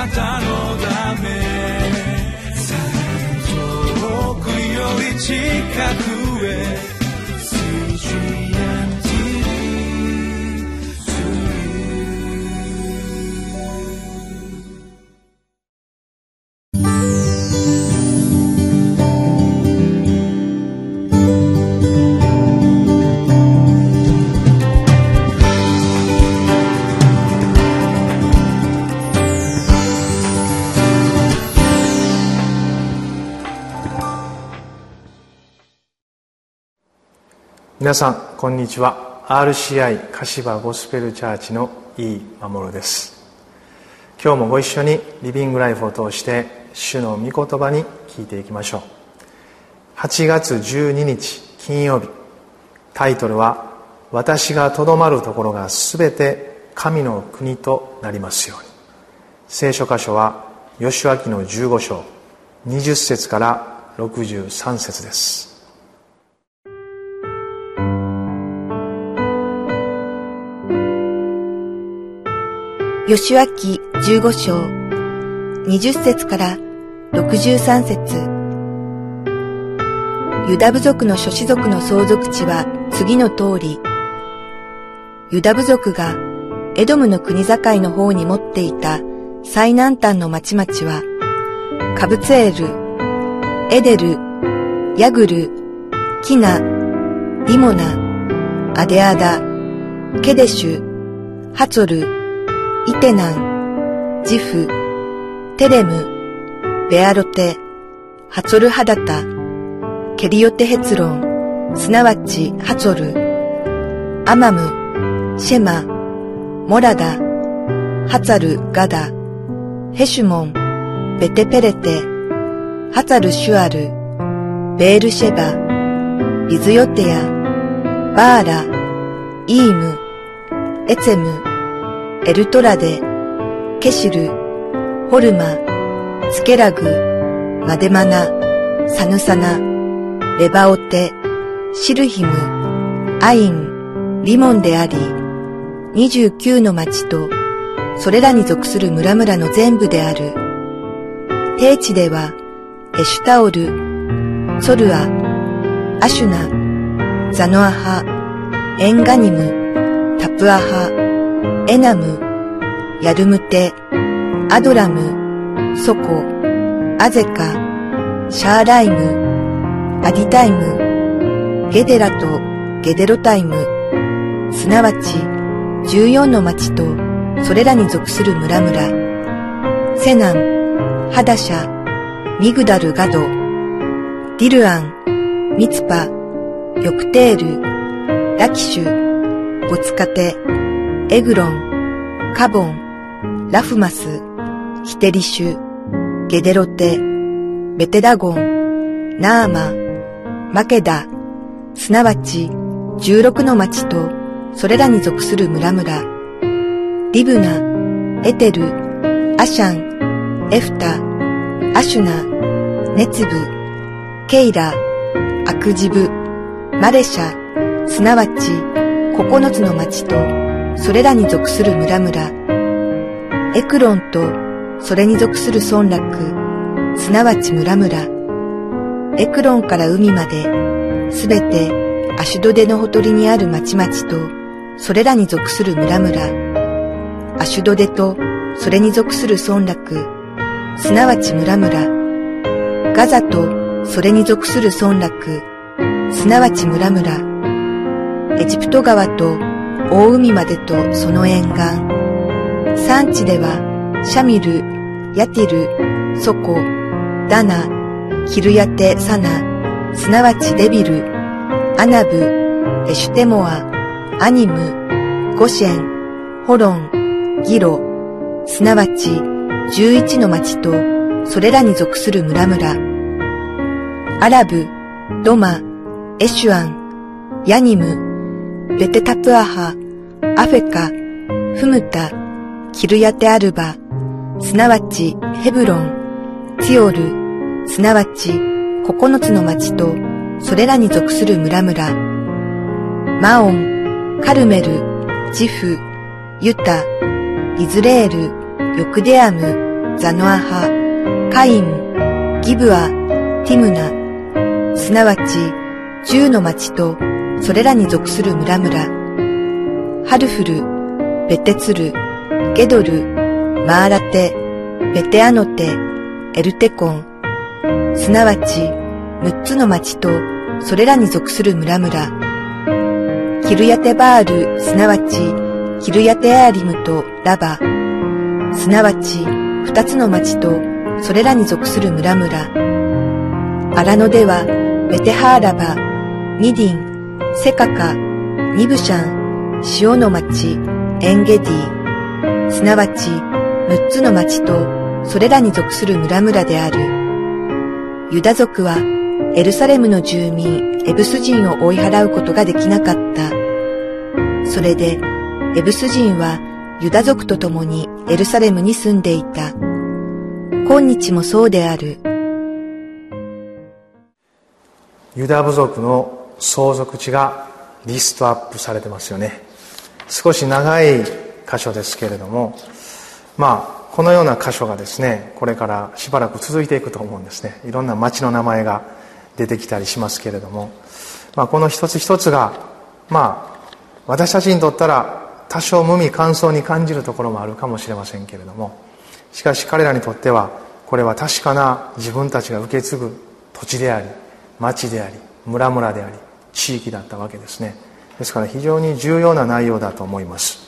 なたのため。遠くより近く。皆さんこんにちは。RCI 柏ゴスペルチャーチの井伊守です。今日もご一緒にリビングライフを通して主の御言葉に聞いていきましょう。8月12日金曜日。タイトルは「私がとどまるところがすべて神の国となりますように」聖書箇所は吉脇の15章20節から63節です。吉脇15章、20節から63節。ユダ部族の諸子族の相続地は次の通り、ユダ部族がエドムの国境の方に持っていた最南端の町々は、カブツエル、エデル、ヤグル、キナ、リモナ、アデアダ、ケデシュ、ハツォル、イテナン、ジフ、テレム、ベアロテ、ハツォルハダタ、ケリオテヘツロン、すなわちハツォル、アマム、シェマ、モラダ、ハツァルガダ、ヘシュモン、ベテペレテ、ハツァルシュアル、ベールシェバ、ビズヨテヤ、バーラ、イーム、エツェム、エルトラデ、ケシル、ホルマ、スケラグ、マデマナ、サヌサナ、レバオテ、シルヒム、アイン、リモンであり、29の町と、それらに属する村々の全部である。低地では、エシュタオル、ソルア、アシュナ、ザノアハ、エンガニム、タプアハ、エナム、ヤルムテ、アドラム、ソコ、アゼカ、シャーライム、アディタイム、ゲデラとゲデロタイム、すなわち14の町とそれらに属する村々、セナン、ハダシャ、ミグダルガド、ディルアン、ミツパ、ヨクテール、ラキシュ、ボツカテ、エグロン、カボン、ラフマス、ヒテリシュ、ゲデロテ、ベテダゴン、ナーマ、マケダ、すなわち16の町とそれらに属する村々、リブナ、エテル、アシャン、エフタ、アシュナ、ネツブ、ケイラ、アクジブ、マレシャ、すなわち9つの町とそれらに属する村々、エクロンとそれに属する村落、すなわち村々、エクロンから海まで、すべてアシュドデのほとりにある町々と、それらに属する村々、アシュドデとそれに属する村落、すなわち村々、ガザとそれに属する村落、すなわち村々、エジプト川と大海までとその沿岸。産地では、シャミル、ヤティル、ソコ、ダナ、キルヤテ、サナ、すなわちデビル、アナブ、エシュテモア、アニム、ゴシェン、ホロン、ギロ、すなわち11の町とそれらに属する村々。アラブ、ドマ、エシュアン、ヤニム、ベテタプアハ、アフェカ、フムタ、キルヤテアルバ、すなわちヘブロン、ティオル、すなわち九つの町とそれらに属する村々、マオン、カルメル、ジフ、ユタ、イズレール、ヨクデアム、ザノアハ、カイン、ギブア、ティムナ、すなわち、十の町とそれらに属する村々、ハルフル、ベテツル、ゲドル、マーラテ、ベテアノテ、エルテコン、すなわち、六つの町とそれらに属する村々、キルヤテバール、すなわち、キルヤテアーリムとラバ、すなわち、二つの町とそれらに属する村々、アラノでは、ベテハーラバ、ミディン、セカカ、ニブシャン、塩の町、エンゲディ、すなわち、六つの町とそれらに属する村々である。ユダ族はエルサレムの住民エブス人を追い払うことができなかった。それでエブス人はユダ族と共にエルサレムに住んでいた。今日もそうである。ユダ部族の相続地がリストアップされてますよね。少し長い箇所ですけれども、まあ、このような箇所がですね、これからしばらく続いていくと思うんですね。いろんな町の名前が出てきたりしますけれども、まあ、この一つ一つが、まあ、私たちにとったら多少無味乾燥に感じるところもあるかもしれませんけれどもしかし彼らにとってはこれは確かな自分たちが受け継ぐ土地であり町であり村々であり地域だったわけですねですから非常に重要な内容だと思います、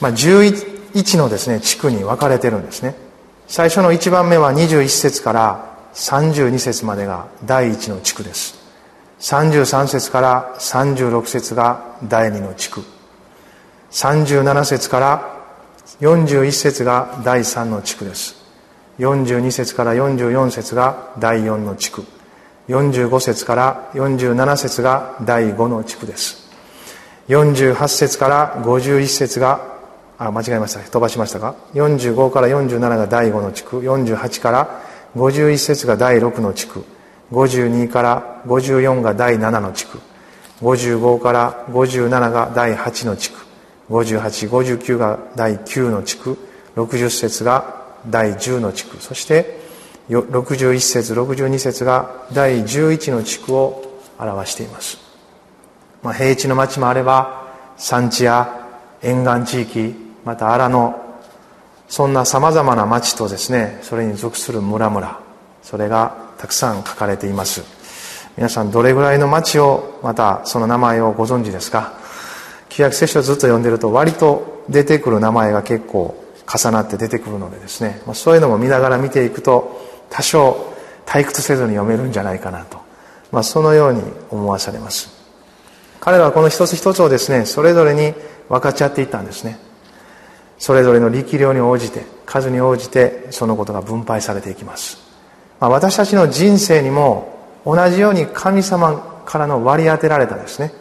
まあ、11のですね地区に分かれてるんですね。最初の1番目は21節から32節までが第1の地区です。33節から36節が第2の地区。37節から41節が第3の地区です。42節から44節が第4の地区。45節から47節が第5の地区です。48節から51節があ間違えました。飛ばしましたか？45から47が第5の地区。48から51節が第6の地区。52から54が第7の地区。55から57が第8の地区。5859が第9の地区。60節が第10の地区。そして61節62節が第11の地区を表しています、まあ、平地の町もあれば山地や沿岸地域また荒野そんなさまざまな町とですねそれに属する村々それがたくさん書かれています。皆さんどれぐらいの町をまたその名前をご存知ですか？旧約聖書をずっと読んでると割と出てくる名前が結構重なって出てくるのでですねそういうのも見ながら見ていくと多少退屈せずに読めるんじゃないかなと、まあ、そのように思わされます。彼らはこの一つ一つをですねそれぞれに分かち合っていったんですね。それぞれの力量に応じて数に応じてそのことが分配されていきます、まあ、私たちの人生にも同じように神様からの割り当てられたですね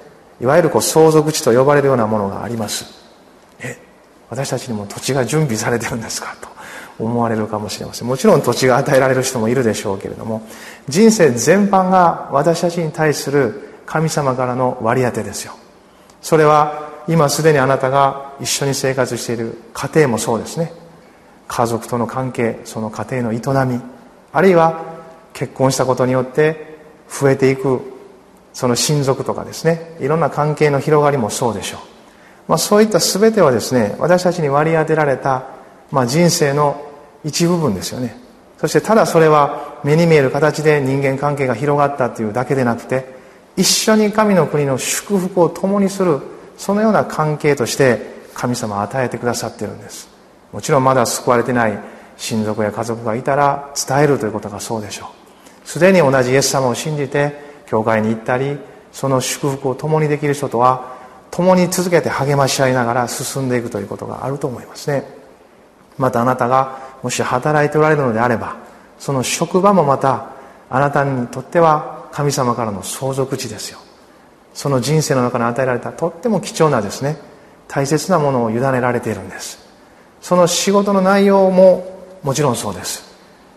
いわゆるこう相続地と呼ばれるようなものがあります。え私たちにも土地が準備されてるんですかと。思われるかもしれません。もちろん土地が与えられる人もいるでしょうけれども人生全般が私たちに対する神様からの割り当てですよ。それは今すでにあなたが一緒に生活している家庭もそうですね。家族との関係その家庭の営みあるいは結婚したことによって増えていくその親族とかですね。いろんな関係の広がりもそうでしょう、まあ、そういった全てはですね私たちに割り当てられた、まあ、人生の一部分ですよね。そしてただそれは目に見える形で人間関係が広がったというだけでなくて一緒に神の国の祝福を共にするそのような関係として神様は与えてくださっているんです。もちろんまだ救われてない親族や家族がいたら伝えるということがそうでしょう。すでに同じイエス様を信じて教会に行ったりその祝福を共にできる人とは共に続けて励まし合いながら進んでいくということがあると思いますね。またあなたがもし働いておられるのであればその職場もまたあなたにとっては神様からの相続地ですよ。その人生の中に与えられたとっても貴重なですね大切なものを委ねられているんです。その仕事の内容ももちろんそうです。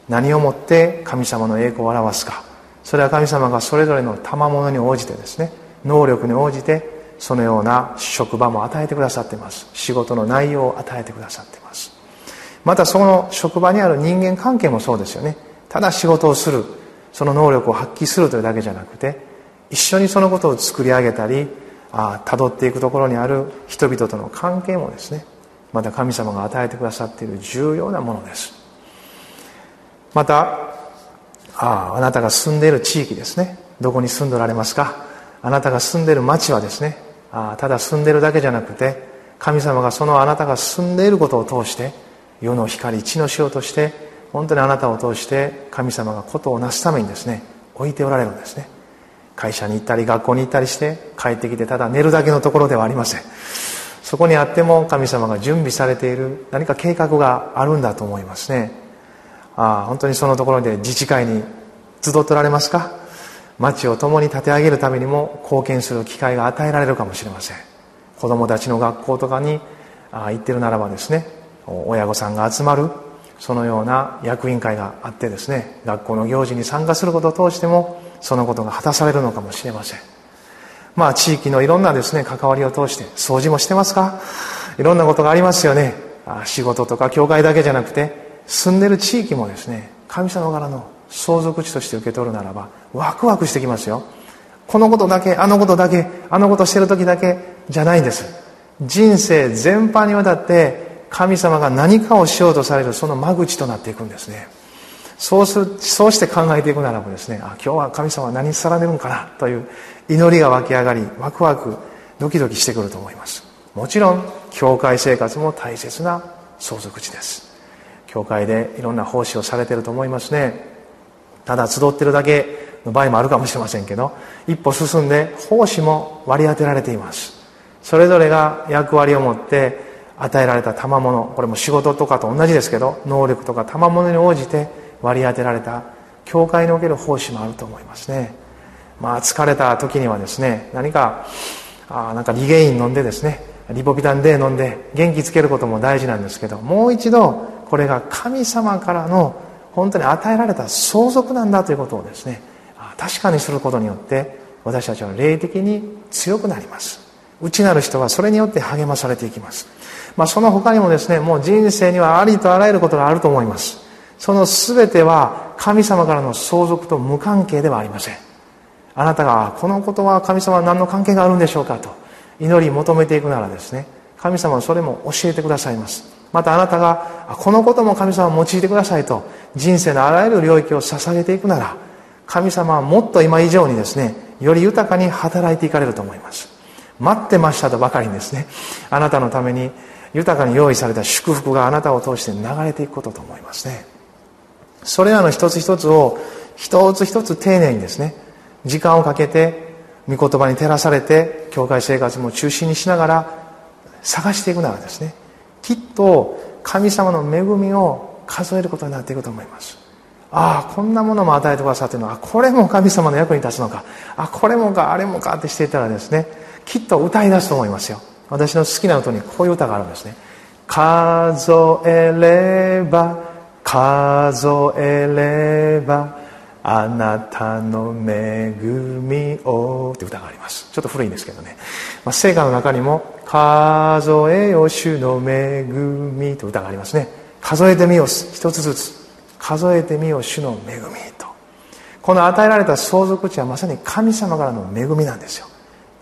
何をもって神様の栄光を表すか。それは神様がそれぞれの賜物に応じてですね能力に応じてそのような職場も与えてくださっています。仕事の内容を与えてくださって。いまたその職場にある人間関係もそうですよね。ただ仕事をする。その能力を発揮するというだけじゃなくて一緒にそのことを作り上げたりたどっていくところにある人々との関係もですねまた神様が与えてくださっている重要なものです。またああなたが住んでいる地域ですね。どこに住んでおられますか？あなたが住んでいる町はですねあただ住んでいるだけじゃなくて神様がそのあなたが住んでいることを通して世の光地の塩として本当にあなたを通して神様がことをなすためにですね置いておられるんですね。会社に行ったり学校に行ったりして帰ってきてただ寝るだけのところではありません。そこにあっても神様が準備されている何か計画があるんだと思いますね。ああ本当にそのところで自治会に集っておられますか？町を共に立て上げるためにも貢献する機会が与えられるかもしれません。子供たちの学校とかに行ってるならばですね親御さんが集まるそのような役員会があってですね学校の行事に参加することを通してもそのことが果たされるのかもしれません。まあ地域のいろんなですね関わりを通して掃除もしてますか？いろんなことがありますよね。仕事とか教会だけじゃなくて住んでる地域もですね神様からの相続地として受け取るならばワクワクしてきますよ。このことだけあのことだけあのことしてる時だけじゃないんです。人生全般にわたって神様が何かをしようとされるその間口となっていくんですね。そうするそうして考えていくならばですねあ今日は神様は何さられるんかなという祈りが湧き上がりワクワクドキドキしてくると思います。もちろん教会生活も大切な相続地です。教会でいろんな奉仕をされていると思いますね。ただ集ってるだけの場合もあるかもしれませんけど一歩進んで奉仕も割り当てられています。それぞれが役割を持って与えられた賜物。これも仕事とかと同じですけど能力とか賜物に応じて割り当てられた教会における奉仕もあると思いますね。まあ疲れた時にはですね何かあなんかリゲイン飲んでですねリポビタン D 飲んで元気つけることも大事なんですけどもう一度これが神様からの本当に与えられた相続なんだということをですね確かにすることによって私たちは霊的に強くなります。内なる人はそれによって励まされていきます、まあ、その他にもですねもう人生にはありとあらゆることがあると思います。その全ては神様からの相続と無関係ではありません。あなたがこのことは神様は何の関係があるんでしょうかと祈り求めていくならですね神様はそれも教えてくださいます。またあなたがこのことも神様を用いてくださいと人生のあらゆる領域を捧げていくなら神様はもっと今以上にですねより豊かに働いていかれると思います。待ってましたとばかりにですねあなたのために豊かに用意された祝福があなたを通して流れていくことと思いますね。それらの一つ一つを一つ一つ丁寧にですね時間をかけて御言葉に照らされて教会生活も中心にしながら探していくならですねきっと神様の恵みを数えることになっていくと思います。ああこんなものも与えてくださっているの。はこれも神様の役に立つのか。あこれもかあれもかってしていたらですねきっと歌い出すと思いますよ。私の好きな歌にこういう歌があるんですね。数えれば数えればあなたの恵みをって歌があります。ちょっと古いんですけどね、まあ、聖歌の中にも数えよ主の恵みと歌がありますね。数えてみよ一つずつ。数えてみよ主の恵みと。この与えられた相続地はまさに神様からの恵みなんですよ。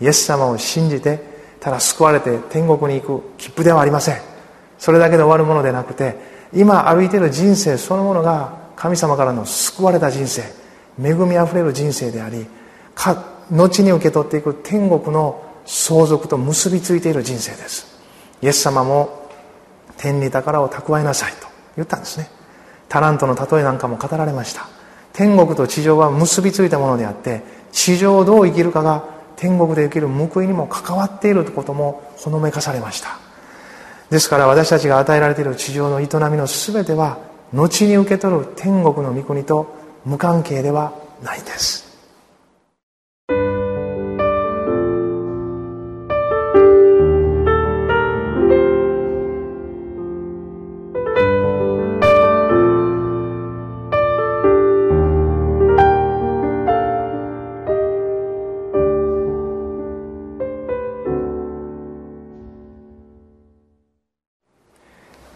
イエス様を信じてただ救われて天国に行く切符ではありません。それだけで終わるものでなくて今歩いている人生そのものが神様からの救われた人生恵みあふれる人生であり後に受け取っていく天国の相続と結びついている人生です。イエス様も天に宝を蓄えなさいと言ったんですね。タラントの例えなんかも語られました。天国と地上は結びついたものであって地上をどう生きるかが天国で生きる報いにも関わっているということもほのめかされました。ですから私たちが与えられている地上の営みの全ては後に受け取る天国の御国と無関係ではないんです。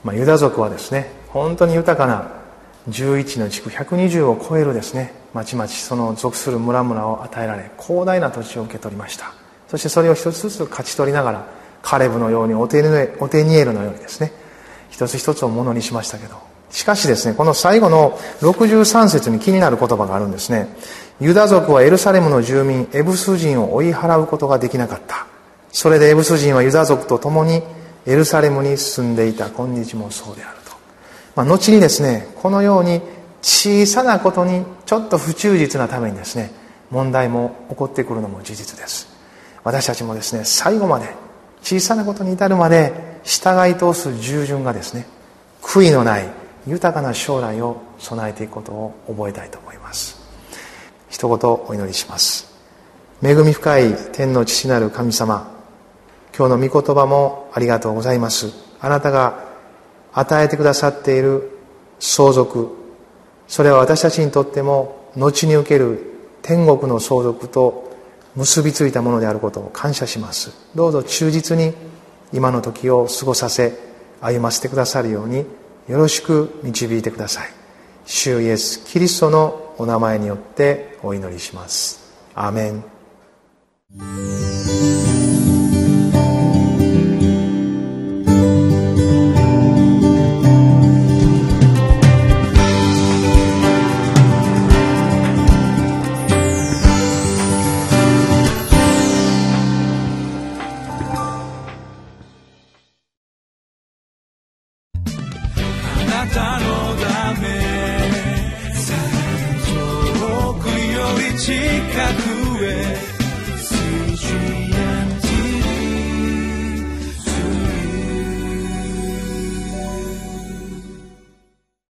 まあ、ユダ族はですね本当に豊かな11の地区120を超えるですね町々その属する村々を与えられ広大な土地を受け取りました。そしてそれを一つずつ勝ち取りながらカレブのようにオテニエルのようにですね一つ一つをものにしましたけど。しかしですねこの最後の63節に気になる言葉があるんですね。ユダ族はエルサレムの住民エブス人を追い払うことができなかった。それでエブス人はユダ族と共にエルサレムに住んでいた今日もそうであると、まあ、後にですねこのように小さなことにちょっと不忠実なためにですね問題も起こってくるのも事実です。私たちもですね最後まで小さなことに至るまで従い通す従順がですね悔いのない豊かな将来を備えていくことを覚えたいと思います。一言お祈りします。恵み深い天の父なる神様今日の御言葉もありがとうございます。あなたが与えてくださっている相続それは私たちにとっても後に受ける天国の相続と結びついたものであることを感謝します。どうぞ忠実に今の時を過ごさせ歩ませてくださるようによろしく導いてください。主イエスキリストのお名前によってお祈りします。アメン。